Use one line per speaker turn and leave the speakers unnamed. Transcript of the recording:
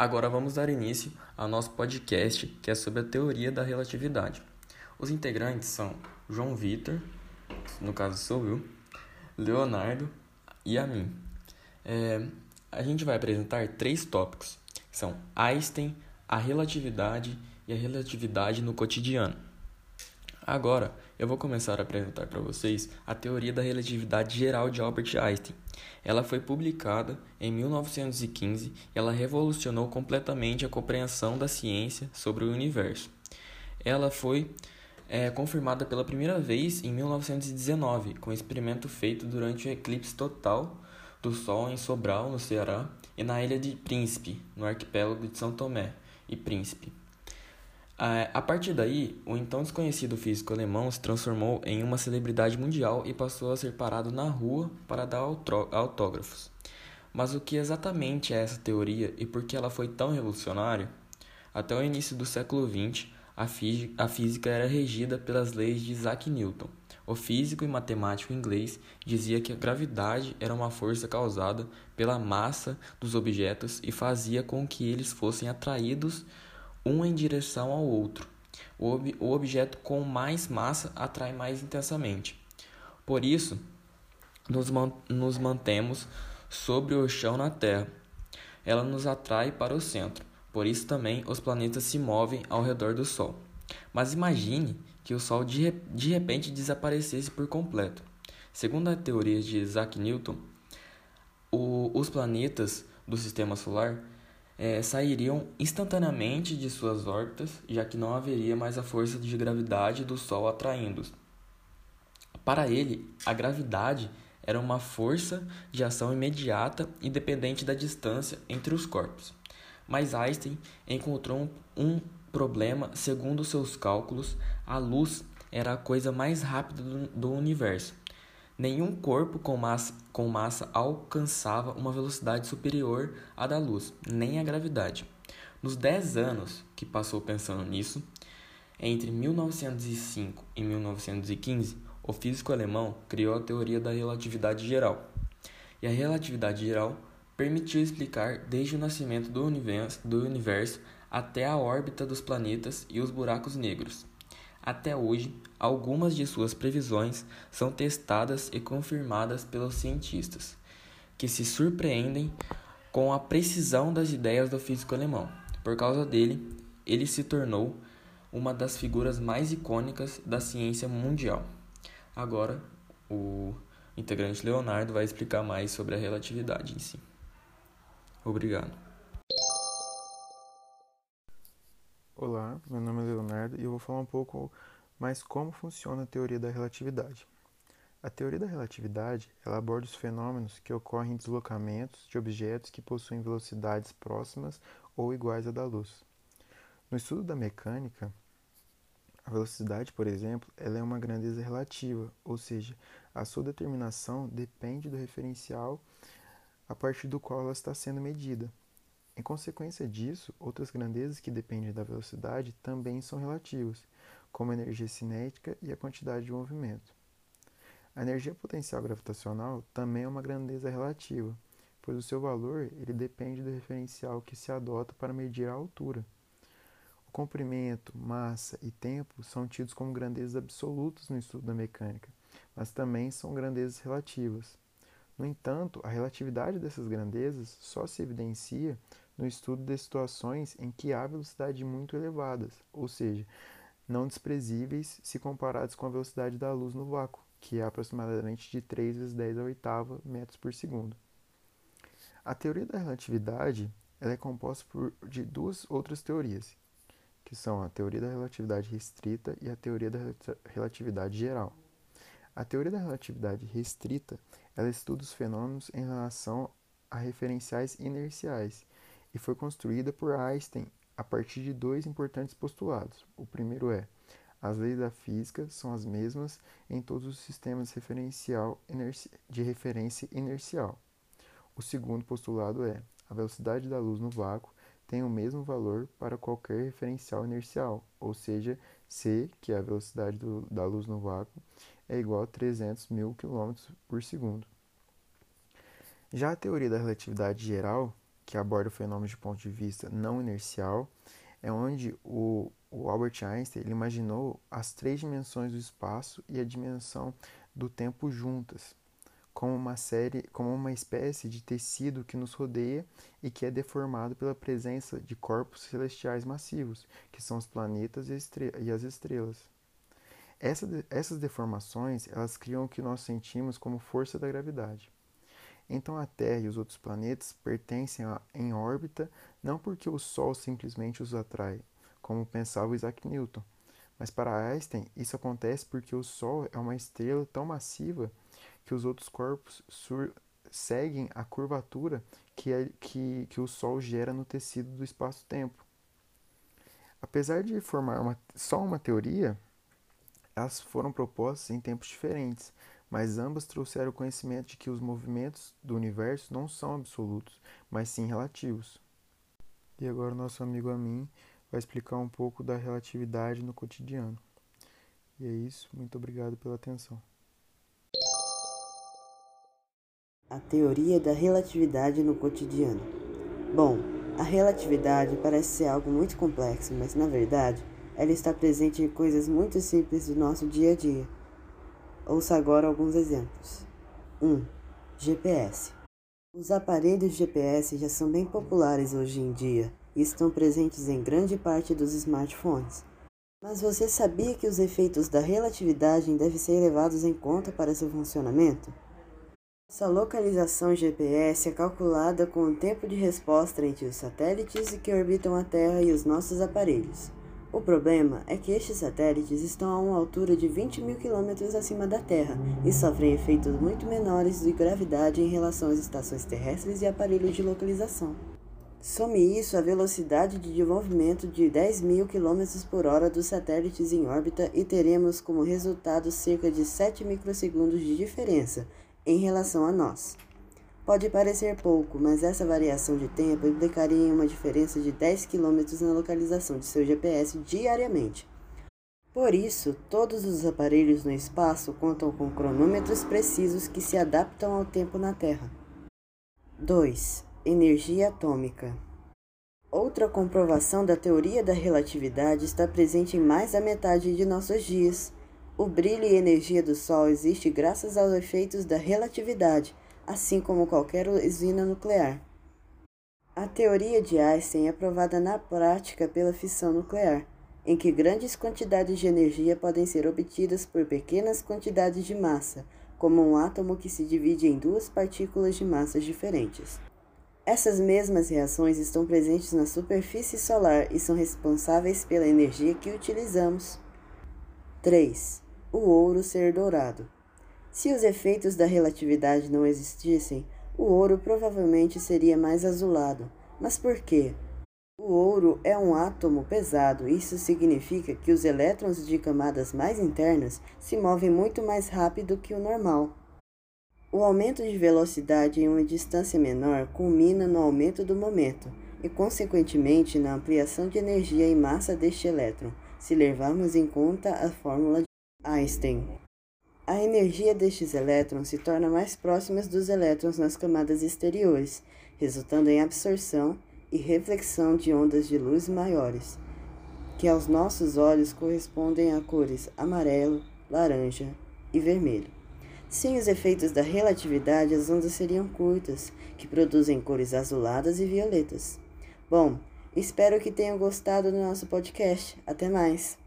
Agora vamos dar início ao nosso podcast, que é sobre a teoria da relatividade. Os integrantes são João Vitor, no caso sou eu, Leonardo e a mim. É, a gente vai apresentar três tópicos, que são Einstein, a relatividade e a relatividade no cotidiano. Agora, eu vou começar a apresentar para vocês a teoria da relatividade geral de Albert Einstein. Ela foi publicada em 1915 e ela revolucionou completamente a compreensão da ciência sobre o universo. Ela foi é, confirmada pela primeira vez em 1919, com um experimento feito durante o eclipse total do Sol em Sobral, no Ceará, e na ilha de Príncipe, no arquipélago de São Tomé e Príncipe. A partir daí, o então desconhecido físico alemão se transformou em uma celebridade mundial e passou a ser parado na rua para dar autógrafos. Mas o que exatamente é essa teoria e por que ela foi tão revolucionária? Até o início do século XX, a, a física era regida pelas leis de Isaac Newton. O físico e matemático inglês dizia que a gravidade era uma força causada pela massa dos objetos e fazia com que eles fossem atraídos um em direção ao outro. O, ob o objeto com mais massa atrai mais intensamente. Por isso, nos, man nos mantemos sobre o chão na Terra. Ela nos atrai para o centro. Por isso também os planetas se movem ao redor do Sol. Mas imagine que o Sol de, re de repente desaparecesse por completo. Segundo a teoria de Isaac Newton, o, os planetas do sistema solar é, sairiam instantaneamente de suas órbitas, já que não haveria mais a força de gravidade do Sol atraindo-os. Para ele, a gravidade era uma força de ação imediata independente da distância entre os corpos. Mas Einstein encontrou um problema, segundo seus cálculos, a luz era a coisa mais rápida do, do universo. Nenhum corpo com massa, com massa alcançava uma velocidade superior à da luz, nem a gravidade. Nos 10 anos que passou pensando nisso, entre 1905 e 1915, o físico alemão criou a teoria da relatividade geral. E a relatividade geral permitiu explicar desde o nascimento do universo, do universo até a órbita dos planetas e os buracos negros. Até hoje, algumas de suas previsões são testadas e confirmadas pelos cientistas, que se surpreendem com a precisão das ideias do físico alemão. Por causa dele, ele se tornou uma das figuras mais icônicas da ciência mundial. Agora, o integrante Leonardo vai explicar mais sobre a relatividade em si. Obrigado.
Olá, meu nome é Leonardo e eu vou falar um pouco mais como funciona a teoria da relatividade. A teoria da relatividade ela aborda os fenômenos que ocorrem em deslocamentos de objetos que possuem velocidades próximas ou iguais à da luz. No estudo da mecânica, a velocidade, por exemplo, ela é uma grandeza relativa, ou seja, a sua determinação depende do referencial a partir do qual ela está sendo medida. Em consequência disso, outras grandezas que dependem da velocidade também são relativas, como a energia cinética e a quantidade de movimento. A energia potencial gravitacional também é uma grandeza relativa, pois o seu valor ele depende do referencial que se adota para medir a altura. O comprimento, massa e tempo são tidos como grandezas absolutas no estudo da mecânica, mas também são grandezas relativas. No entanto, a relatividade dessas grandezas só se evidencia no estudo de situações em que há velocidades muito elevadas, ou seja, não desprezíveis se comparadas com a velocidade da luz no vácuo, que é aproximadamente de 3 vezes 10 a oitava metros por segundo. A teoria da relatividade ela é composta por, de duas outras teorias, que são a teoria da relatividade restrita e a teoria da relatividade geral. A teoria da relatividade restrita ela estuda os fenômenos em relação a referenciais inerciais, e foi construída por Einstein a partir de dois importantes postulados. O primeiro é: as leis da física são as mesmas em todos os sistemas de referência inercial. O segundo postulado é: a velocidade da luz no vácuo tem o mesmo valor para qualquer referencial inercial, ou seja, c, que é a velocidade do, da luz no vácuo, é igual a 300 mil km por segundo. Já a teoria da relatividade geral que aborda o fenômeno de ponto de vista não inercial, é onde o, o Albert Einstein ele imaginou as três dimensões do espaço e a dimensão do tempo juntas, como uma série, como uma espécie de tecido que nos rodeia e que é deformado pela presença de corpos celestiais massivos, que são os planetas e as estrelas. Essa, essas deformações elas criam o que nós sentimos como força da gravidade. Então a Terra e os outros planetas pertencem a, em órbita não porque o Sol simplesmente os atrai, como pensava Isaac Newton, mas para Einstein isso acontece porque o Sol é uma estrela tão massiva que os outros corpos seguem a curvatura que, é, que, que o Sol gera no tecido do espaço-tempo. Apesar de formar uma, só uma teoria, elas foram propostas em tempos diferentes, mas ambas trouxeram o conhecimento de que os movimentos do universo não são absolutos, mas sim relativos. E agora nosso amigo Amin vai explicar um pouco da relatividade no cotidiano. E é isso, muito obrigado pela atenção.
A teoria da relatividade no cotidiano. Bom, a relatividade parece ser algo muito complexo, mas na verdade, ela está presente em coisas muito simples do nosso dia a dia Ouça agora alguns exemplos. 1. Um, GPS. Os aparelhos GPS já são bem populares hoje em dia e estão presentes em grande parte dos smartphones. Mas você sabia que os efeitos da relatividade devem ser levados em conta para seu funcionamento? Essa localização GPS é calculada com o tempo de resposta entre os satélites que orbitam a Terra e os nossos aparelhos. O problema é que estes satélites estão a uma altura de 20 mil quilômetros acima da Terra e sofrem efeitos muito menores de gravidade em relação às estações terrestres e aparelhos de localização. Some isso à velocidade de movimento de 10 mil quilômetros por hora dos satélites em órbita e teremos como resultado cerca de 7 microsegundos de diferença em relação a nós. Pode parecer pouco, mas essa variação de tempo implicaria em uma diferença de 10 km na localização de seu GPS diariamente. Por isso, todos os aparelhos no espaço contam com cronômetros precisos que se adaptam ao tempo na Terra. 2. Energia atômica. Outra comprovação da teoria da relatividade está presente em mais da metade de nossos dias. O brilho e energia do Sol existe graças aos efeitos da relatividade, assim como qualquer usina nuclear. A teoria de Einstein é provada na prática pela fissão nuclear, em que grandes quantidades de energia podem ser obtidas por pequenas quantidades de massa, como um átomo que se divide em duas partículas de massas diferentes. Essas mesmas reações estão presentes na superfície solar e são responsáveis pela energia que utilizamos. 3. O ouro ser dourado. Se os efeitos da relatividade não existissem, o ouro provavelmente seria mais azulado. Mas por quê? O ouro é um átomo pesado, isso significa que os elétrons de camadas mais internas se movem muito mais rápido que o normal. O aumento de velocidade em uma distância menor culmina no aumento do momento e, consequentemente, na ampliação de energia e massa deste elétron, se levarmos em conta a fórmula de Einstein. A energia destes elétrons se torna mais próxima dos elétrons nas camadas exteriores, resultando em absorção e reflexão de ondas de luz maiores, que aos nossos olhos correspondem a cores amarelo, laranja e vermelho. Sem os efeitos da relatividade, as ondas seriam curtas, que produzem cores azuladas e violetas. Bom, espero que tenham gostado do nosso podcast. Até mais!